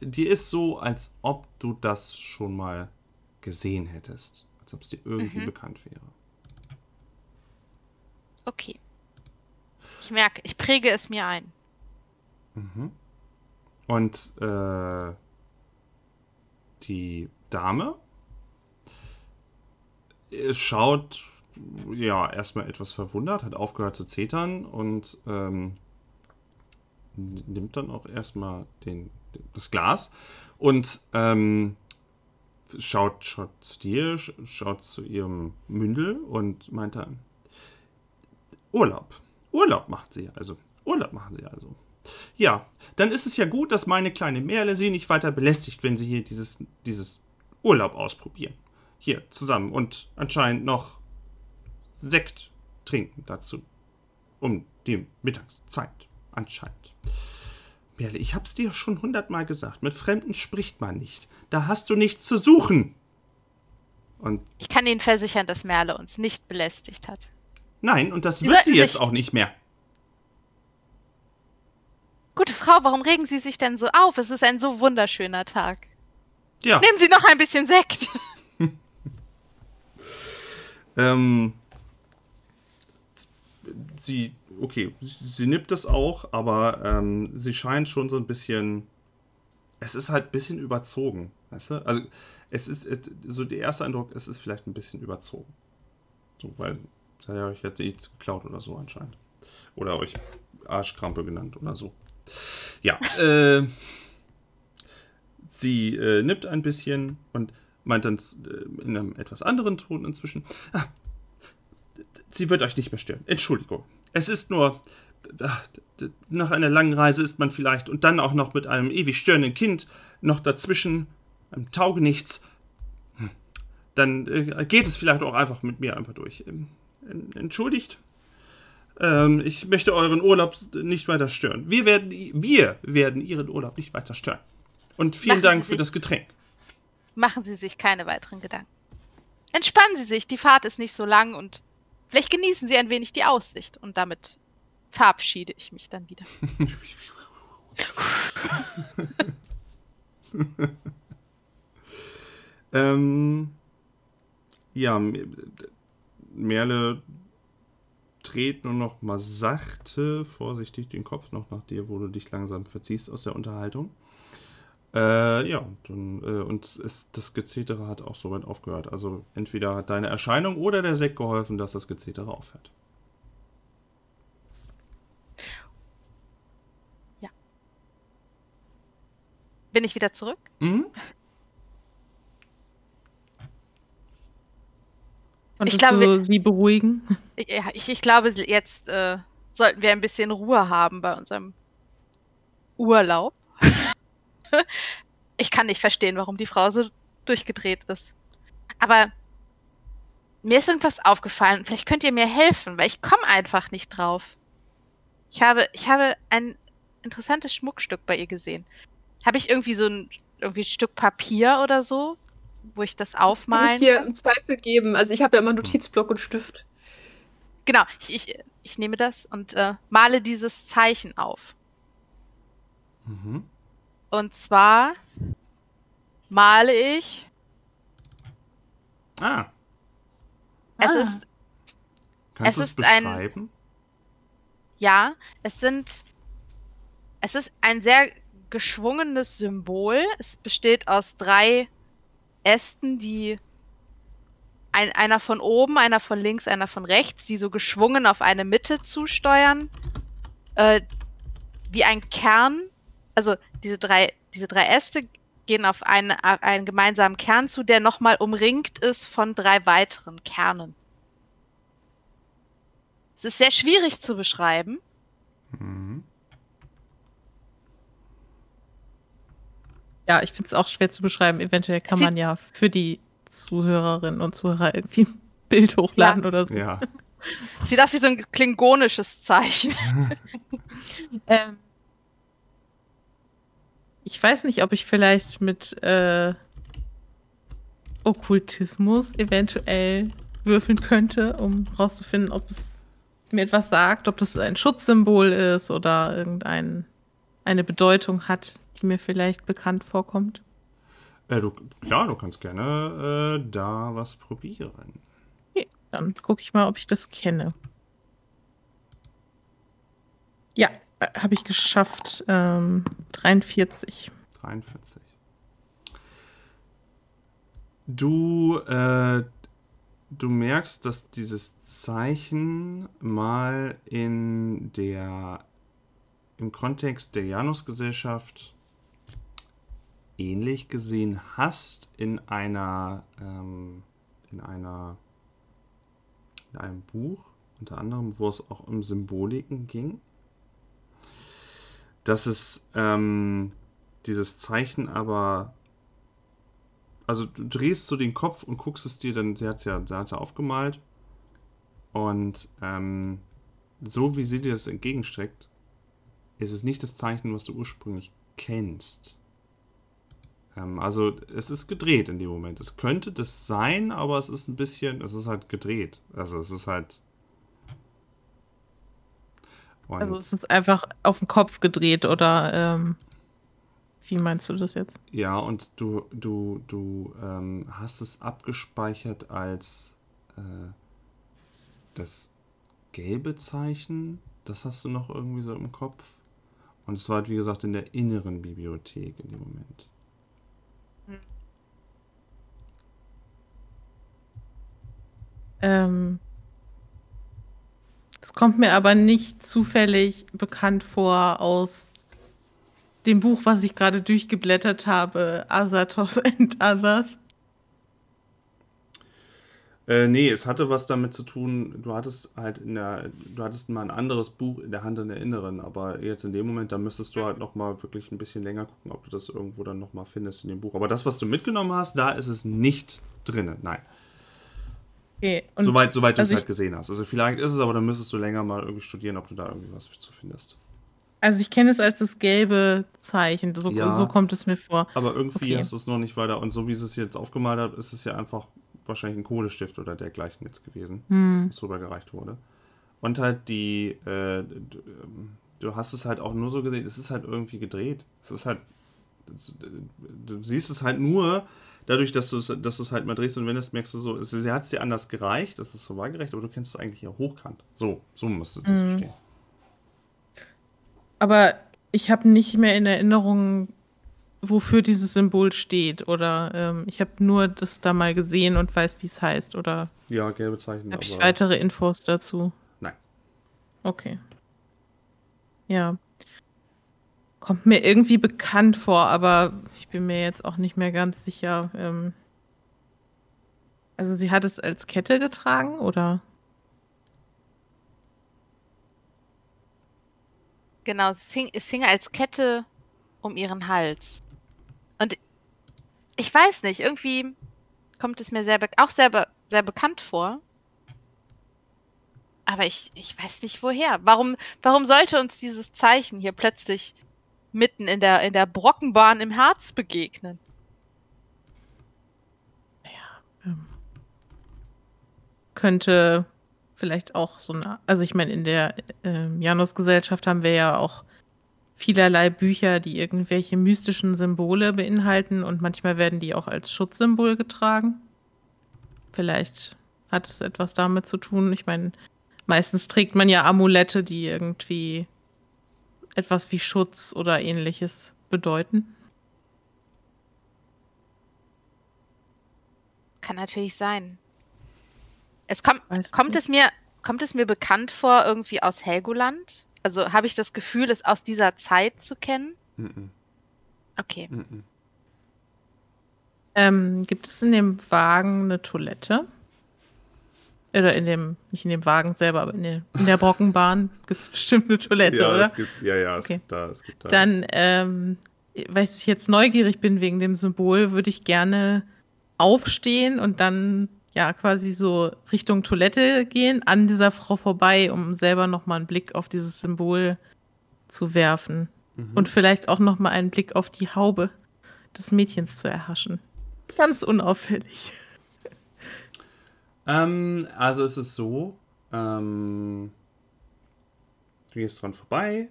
dir ist so, als ob du das schon mal gesehen hättest. Als ob es dir irgendwie Mhm. bekannt wäre. Okay. Ich merke, ich präge es mir ein. Mhm. Und äh, die Dame schaut ja erstmal etwas verwundert, hat aufgehört zu zetern und ähm, nimmt dann auch erstmal den, das Glas und ähm, schaut, schaut zu dir, sch- schaut zu ihrem Mündel und meint dann, Urlaub. Urlaub macht sie also. Urlaub machen sie also. Ja, dann ist es ja gut, dass meine kleine Merle sie nicht weiter belästigt, wenn sie hier dieses, dieses Urlaub ausprobieren. Hier zusammen und anscheinend noch Sekt trinken dazu. Um die Mittagszeit. Anscheinend. Merle, ich hab's dir schon hundertmal gesagt. Mit Fremden spricht man nicht. Da hast du nichts zu suchen. Und Ich kann Ihnen versichern, dass Merle uns nicht belästigt hat. nein, und das Sie wird sie jetzt auch nicht mehr. Gute Frau, warum regen Sie sich denn so auf? Es ist ein so wunderschöner Tag. Ja. Nehmen Sie noch ein bisschen Sekt. Ähm, sie, okay, sie, nippt es auch, aber ähm, sie scheint schon so ein bisschen. Es ist halt ein bisschen überzogen, weißt du? Also, es ist es- so der erste Eindruck, es ist vielleicht ein bisschen überzogen. So, weil, sie hat ja euch jetzt nichts geklaut oder so anscheinend. Oder euch Arschkrampe genannt oder so. Ja, äh, sie äh, nippt ein bisschen und meint dann äh, in einem etwas anderen Ton inzwischen. Ah, sie wird euch nicht mehr stören. Entschuldigung. Es ist nur. ah, Nach einer langen Reise ist man vielleicht und dann auch noch mit einem ewig störenden Kind noch dazwischen, einem Taugenichts. Hm. Dann äh, geht es vielleicht auch einfach mit mir einfach durch. Ähm, en- entschuldigt? Ähm, ich möchte euren Urlaub nicht weiter stören. Wir werden, wir werden Ihren Urlaub nicht weiter stören. Und vielen Machen Dank für das Getränk. Machen Sie sich keine weiteren Gedanken. Entspannen Sie sich, die Fahrt ist nicht so lang und vielleicht genießen Sie ein wenig die Aussicht. Und damit verabschiede ich mich dann wieder. Ähm, ja, Merle dreht nur noch mal sachte, vorsichtig den Kopf noch nach dir, wo du dich langsam verziehst aus der Unterhaltung. Äh, ja, und, dann, äh, und es, das Gezetere hat auch soweit aufgehört. Also entweder hat deine Erscheinung oder der Sekt geholfen, dass das Gezetere aufhört. Bin ich wieder zurück? Mhm. Konntest glaube, du sie beruhigen? Ja, ich, ich glaube, jetzt äh, sollten wir ein bisschen Ruhe haben bei unserem Urlaub. ich kann nicht verstehen, warum die Frau so durchgedreht ist. Aber mir ist irgendwas aufgefallen. Vielleicht könnt ihr mir helfen, weil ich komme einfach nicht drauf. Ich habe, ich habe ein interessantes Schmuckstück bei ihr gesehen. Habe ich irgendwie so ein, irgendwie ein Stück Papier oder so, wo ich das Kann ich aufmalen dir im Zweifel geben. Also ich habe ja immer Notizblock und Stift. genau, ich, ich, ich nehme das und äh, male dieses Zeichen auf. Mhm. Und zwar male ich. Ah. Es Ah. ist, Kannst Es du es ist ein- beschreiben? ja, es sind. Es ist ein sehr geschwungenes Symbol. Es besteht aus drei Ästen, die. Ein, einer von oben, einer von links, einer von rechts, die so geschwungen auf eine Mitte zusteuern. Äh, wie ein Kern. Also diese drei, diese drei Äste gehen auf einen, einen gemeinsamen Kern zu, der nochmal umringt ist von drei weiteren Kernen. Es ist sehr schwierig zu beschreiben. Mhm. Ja, ich finde es auch schwer zu beschreiben. Eventuell kann Sie- man ja für die Zuhörerinnen und Zuhörer irgendwie ein Bild hochladen oder so. Ja. Sieht aus wie so ein klingonisches Zeichen. Ähm, ich weiß nicht, ob ich vielleicht mit äh, Okkultismus eventuell würfeln könnte, um rauszufinden, ob es mir etwas sagt, ob das ein Schutzsymbol ist oder irgendeine eine Bedeutung hat, die mir vielleicht bekannt vorkommt. Äh, du, klar, du kannst gerne äh, da was probieren. Okay, dann gucke ich mal, ob ich das kenne. Ja, habe ich geschafft. Ähm, 43. 43. Du, äh, du merkst, dass dieses Zeichen mal in der, im Kontext der Janusgesellschaft ähnlich gesehen hast in einer, ähm, in einer, in einem Buch, unter anderem, wo es auch um Symboliken ging. Dass es, ähm, dieses Zeichen aber. Also du drehst so den Kopf und guckst es dir dann, sie hat es ja, sie hat's ja aufgemalt. Und ähm, so wie sie dir das entgegenstreckt, ist es nicht das Zeichen, was du ursprünglich kennst. Ähm, also es ist gedreht in dem Moment. Es könnte das sein, aber es ist ein bisschen, es ist halt gedreht. Also es ist halt. Und Also es ist einfach auf den Kopf gedreht oder ähm, wie meinst du das jetzt? Ja, und du, du, du ähm, hast es abgespeichert als äh, das gelbe Zeichen. Das hast du noch irgendwie so im Kopf. Und es war halt, wie gesagt, in der inneren Bibliothek in dem Moment. Ähm, es kommt mir aber nicht zufällig bekannt vor aus dem Buch, was ich gerade durchgeblättert habe, Azathoth and Others. Äh, nee, es hatte was damit zu tun, du hattest halt in der, du hattest mal ein anderes Buch in der Hand in der Inneren, aber jetzt in dem Moment, da müsstest du halt nochmal wirklich ein bisschen länger gucken, ob du das irgendwo dann nochmal findest in dem Buch. Aber das, was du mitgenommen hast, da ist es nicht drin. Nein. Okay, und soweit soweit du also es halt ich- gesehen hast. Also vielleicht ist es, aber dann müsstest du länger mal irgendwie studieren, ob du da irgendwie was zu findest. also ich kenne es als das gelbe Zeichen. So, Ja. so kommt es mir vor. Aber irgendwie Okay. hast du es noch nicht weiter. Und so wie sie es jetzt aufgemalt hat, ist es ja einfach wahrscheinlich ein Kohlestift oder dergleichen jetzt gewesen, Hm. was rübergereicht wurde. Und halt die, äh, du, ähm, du hast es halt auch nur so gesehen, es ist halt irgendwie gedreht. Es ist halt, es- du siehst es halt nur dadurch, dass du es dass halt mal drehst und wendest, merkst du so, es- sie hat es dir anders gereicht, das ist so waagerecht, aber du kennst es eigentlich ja hochkant. So, so musst du das Mhm. verstehen. Aber ich habe nicht mehr in Erinnerung, wofür dieses Symbol steht. Oder ähm, ich habe nur das da mal gesehen und weiß, wie es heißt. Oder Ja, gelbe Zeichen, habe ich weitere Infos dazu? nein. Okay. Ja. Kommt mir irgendwie bekannt vor, aber ich bin mir jetzt auch nicht mehr ganz sicher. Ähm also sie hat es als Kette getragen, oder? Genau, es hing, es hing als Kette um ihren Hals. Und ich weiß nicht, irgendwie kommt es mir sehr auch sehr, be sehr bekannt vor. Aber ich, ich weiß nicht woher. Warum, warum sollte uns dieses Zeichen hier plötzlich mitten in der, in der Brockenbahn im Harz begegnen? Könnte vielleicht auch so eine, also ich meine, in der äh, Janus-Gesellschaft haben wir ja auch vielerlei Bücher, die irgendwelche mystischen Symbole beinhalten und manchmal werden die auch als Schutzsymbol getragen. Vielleicht hat es etwas damit zu tun. Ich meine, meistens trägt man ja Amulette, die irgendwie etwas wie Schutz oder ähnliches bedeuten. Kann natürlich sein. Es kommt, kommt es mir, kommt es mir bekannt vor, irgendwie aus Helgoland? Also habe ich das Gefühl, es aus dieser Zeit zu kennen? Mm Okay. Mm ähm, gibt es in dem Wagen eine Toilette? Oder in dem, nicht in dem Wagen selber, aber in der, in der Brockenbahn gibt es bestimmt eine Toilette, ja, oder? Es gibt, ja, ja, es okay. gibt da. Es gibt da. Dann, ähm, weil ich jetzt neugierig bin wegen dem Symbol, würde ich gerne aufstehen und dann ja quasi so Richtung Toilette gehen, an dieser Frau vorbei, um selber nochmal einen Blick auf dieses Symbol zu werfen. Mhm. Und vielleicht auch nochmal einen Blick auf die Haube des Mädchens zu erhaschen. Ganz unauffällig. Ähm, also es ist so, ähm, du gehst dran vorbei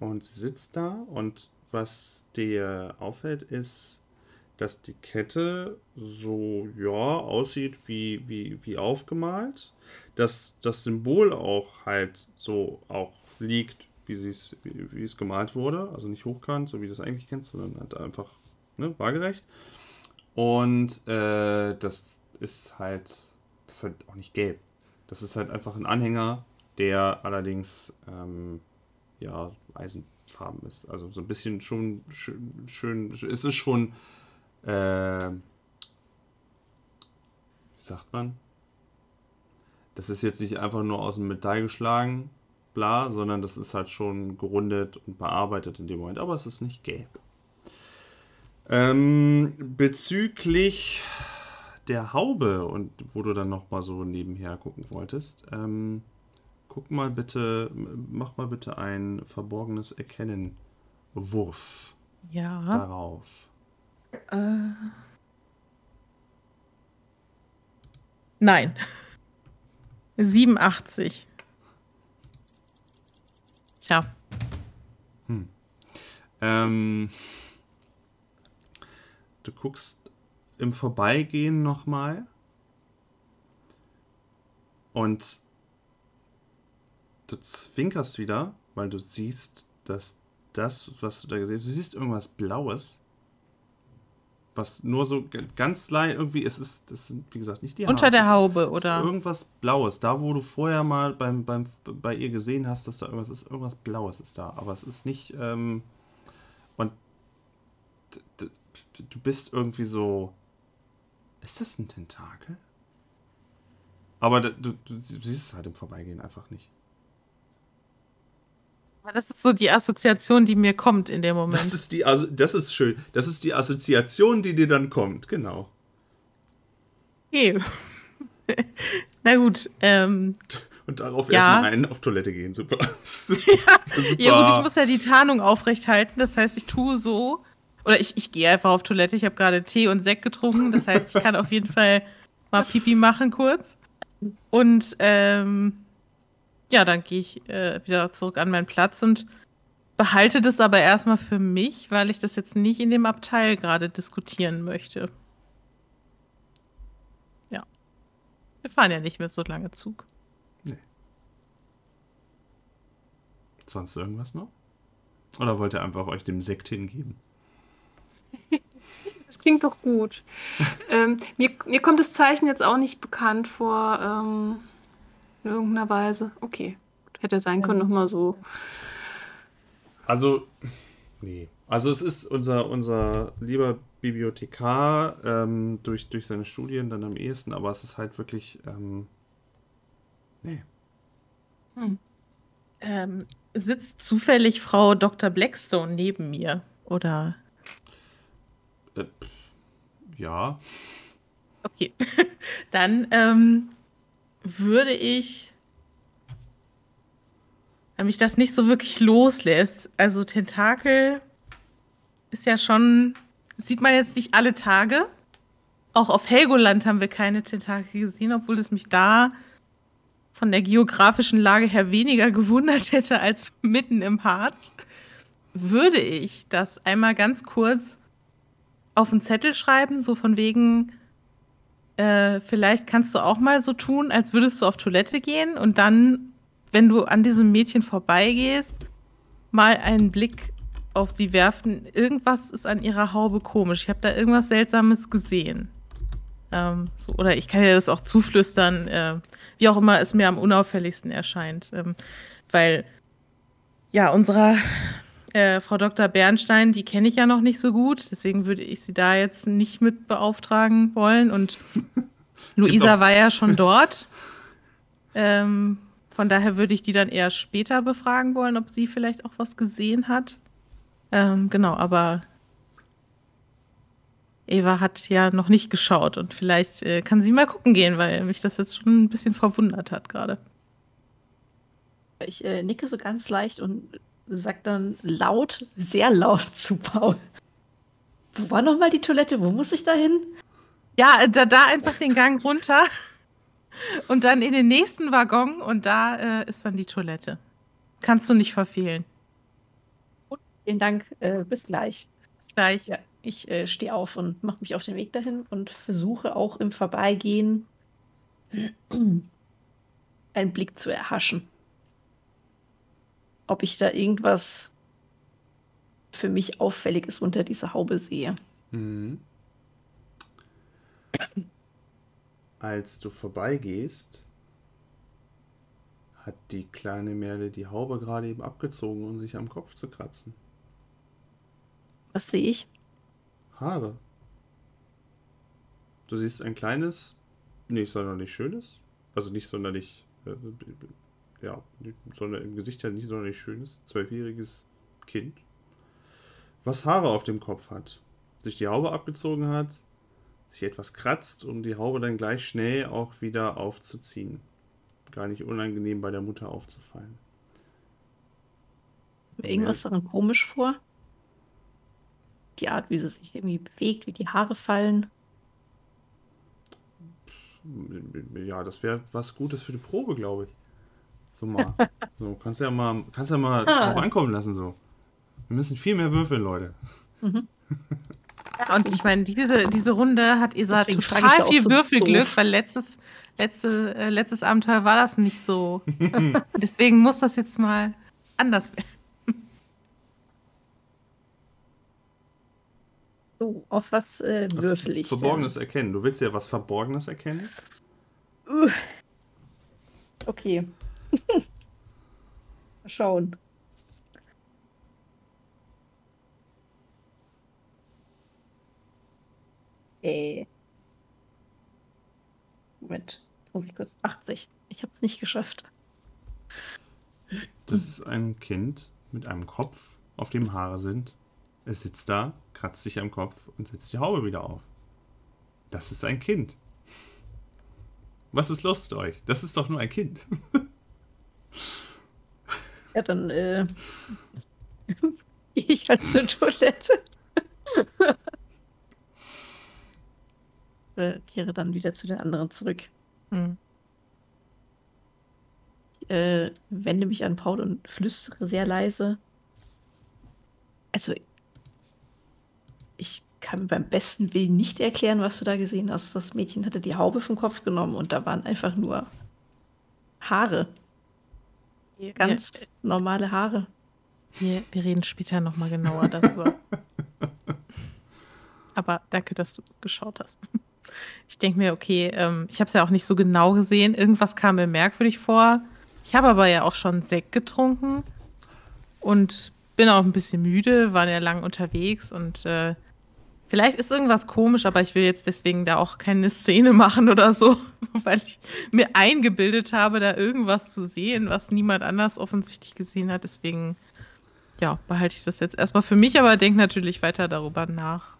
und sie sitzt da und was dir auffällt ist, dass die Kette so, ja, aussieht wie, wie, wie aufgemalt. Dass das Symbol auch halt so auch liegt, wie, wie, wie es gemalt wurde. Also nicht hochkant, so wie du es eigentlich kennst, sondern halt einfach ne, waagerecht. Und äh, das ist halt, das ist halt auch nicht gelb. Das ist halt einfach ein Anhänger, der allerdings ähm, ja, eisenfarben ist. Also so ein bisschen schon schön, schön es ist schon äh, wie sagt man? Das ist jetzt nicht einfach nur aus dem Metall geschlagen, bla, sondern das ist halt schon gerundet und bearbeitet in dem Moment, aber es ist nicht gelb. Ähm, bezüglich der Haube und wo du dann noch mal so nebenher gucken wolltest, ähm, guck mal bitte, mach mal bitte ein verborgenes Erkennen Wurf ja. darauf. Äh. Nein. 87. Tja. Hm. Ähm, du guckst im Vorbeigehen nochmal und du zwinkerst wieder, weil du siehst, dass das, was du da gesehen hast, du siehst irgendwas Blaues was nur so ganz leicht irgendwie ist, ist das sind, wie gesagt, nicht die Haare. Unter der Haube, oder? Irgendwas Blaues. Da, wo du vorher mal beim, beim, bei ihr gesehen hast, dass da irgendwas ist, irgendwas Blaues ist da. Aber es ist nicht, ähm, und du bist irgendwie so, ist das ein Tentakel? Aber du, du, du siehst es halt im Vorbeigehen einfach nicht. Das ist so die Assoziation, die mir kommt in dem Moment. Das ist die, also das ist schön. Das ist die Assoziation, die dir dann kommt, genau. Okay. Na gut. Ähm, Und darauf ja. erstmal einen auf Toilette gehen, super. ja. super. ja gut, ich muss ja die Tarnung aufrechthalten. Das heißt, ich tue so. Oder ich, ich gehe einfach auf Toilette. Ich habe gerade Tee und Sekt getrunken. Das heißt, ich kann auf jeden Fall mal Pipi machen kurz. Und ähm, ja, dann gehe ich äh, wieder zurück an meinen Platz und behalte das aber erstmal für mich, weil ich das jetzt nicht in dem Abteil gerade diskutieren möchte. Ja. Wir fahren ja nicht mehr so lange Zug. Nee. Sonst irgendwas noch? Oder wollt ihr einfach euch dem Sekt hingeben? Das klingt doch gut. ähm, mir, mir kommt das Zeichen jetzt auch nicht bekannt vor. Ähm, in irgendeiner Weise. Okay. Hätte sein können, nochmal so. Also, nee. Also es ist unser, unser lieber Bibliothekar ähm, durch, durch seine Studien dann am ehesten, aber es ist halt wirklich, ähm, nee. Hm. Ähm, sitzt zufällig Frau Dr. Blackstone neben mir, oder? Äh, ja. Okay, dann ähm, würde ich, wenn mich das nicht so wirklich loslässt, also Tentakel ist ja schon, sieht man jetzt nicht alle Tage. Auch auf Helgoland haben wir keine Tentakel gesehen, obwohl es mich da von der geografischen Lage her weniger gewundert hätte als mitten im Harz, würde ich das einmal ganz kurz auf einen Zettel schreiben, so von wegen, äh, vielleicht kannst du auch mal so tun, als würdest du auf Toilette gehen und dann, wenn du an diesem Mädchen vorbeigehst, mal einen Blick auf sie werfen. Irgendwas ist an ihrer Haube komisch. Ich habe da irgendwas Seltsames gesehen. Ähm, so, oder ich kann ja das auch zuflüstern, äh, wie auch immer es mir am unauffälligsten erscheint. Ähm, weil, ja, unserer äh, Frau Dr. Bernstein, die kenne ich ja noch nicht so gut, deswegen würde ich sie da jetzt nicht mit beauftragen wollen. Und Luisa war ja schon dort. Ähm, von daher würde ich die dann eher später befragen wollen, ob sie vielleicht auch was gesehen hat. Ähm, genau, aber Eva hat ja noch nicht geschaut und vielleicht äh, kann sie mal gucken gehen, weil mich das jetzt schon ein bisschen verwundert hat gerade. Ich äh, nicke so ganz leicht und sag dann laut, sehr laut zu Paul. Wo war nochmal die Toilette? Wo muss ich da hin? Ja, da, da einfach den Gang runter und dann in den nächsten Waggon und da äh, ist dann die Toilette. Kannst du nicht verfehlen. Gut, vielen Dank. Äh, bis gleich. Bis gleich. Ja. Ich äh, stehe auf und mache mich auf den Weg dahin und versuche auch im Vorbeigehen einen Blick zu erhaschen. Ob ich da irgendwas für mich Auffälliges unter dieser Haube sehe. Mhm. Als du vorbeigehst, hat die kleine Merle die Haube gerade eben abgezogen, um sich am Kopf zu kratzen. Was sehe ich? Haare. Du siehst ein kleines, nicht sonderlich schönes, also nicht sonderlich, äh, ja, sondern im Gesicht halt nicht sonderlich schönes, zwölfjähriges Kind, was Haare auf dem Kopf hat, sich die Haube abgezogen hat, sich etwas kratzt, um die Haube dann gleich schnell auch wieder aufzuziehen. Gar nicht unangenehm bei der Mutter aufzufallen. Irgendwas daran komisch vor? die Art, wie sie sich irgendwie bewegt, wie die Haare fallen. Ja, das wäre was Gutes für die Probe, glaube ich. So mal. so, kannst ja mal, kannst ja mal ah. drauf ankommen lassen, so. Wir müssen viel mehr würfeln, Leute. Mhm. Und ich meine, diese, diese Runde hat Isa total viel so Würfelglück, doof. weil letztes, letzte, äh, letztes Abenteuer war das nicht so. Deswegen muss das jetzt mal anders werden. So, auf was äh, würfel ich? Verborgenes denn? erkennen. Du willst ja was Verborgenes erkennen? Okay. Schauen. Äh. Moment, muss ich kurz. 80. Ich habe es nicht geschafft. Das ist ein Kind mit einem Kopf, auf dem Haare sind. Es sitzt da, kratzt sich am Kopf und setzt die Haube wieder auf. Das ist ein Kind. Was ist los mit euch? Das ist doch nur ein Kind. ja, dann äh, gehe ich halt zur Toilette. äh, kehre dann wieder zu den anderen zurück. Hm. Ich äh, wende mich an Paul und flüstere sehr leise. Also, ich kann mir beim besten Willen nicht erklären, was du da gesehen hast. Das Mädchen hatte die Haube vom Kopf genommen und da waren einfach nur Haare. Ganz ja. normale Haare. Wir, wir reden später nochmal genauer darüber. aber danke, dass du geschaut hast. Ich denke mir, okay, ähm, ich habe es ja auch nicht so genau gesehen. Irgendwas kam mir merkwürdig vor. Ich habe aber ja auch schon Sekt getrunken und bin auch ein bisschen müde, war ja lang unterwegs und äh, Vielleicht ist irgendwas komisch, aber ich will jetzt deswegen da auch keine Szene machen oder so, weil ich mir eingebildet habe, da irgendwas zu sehen, was niemand anders offensichtlich gesehen hat. Deswegen, ja, behalte ich das jetzt erstmal für mich, aber denke natürlich weiter darüber nach.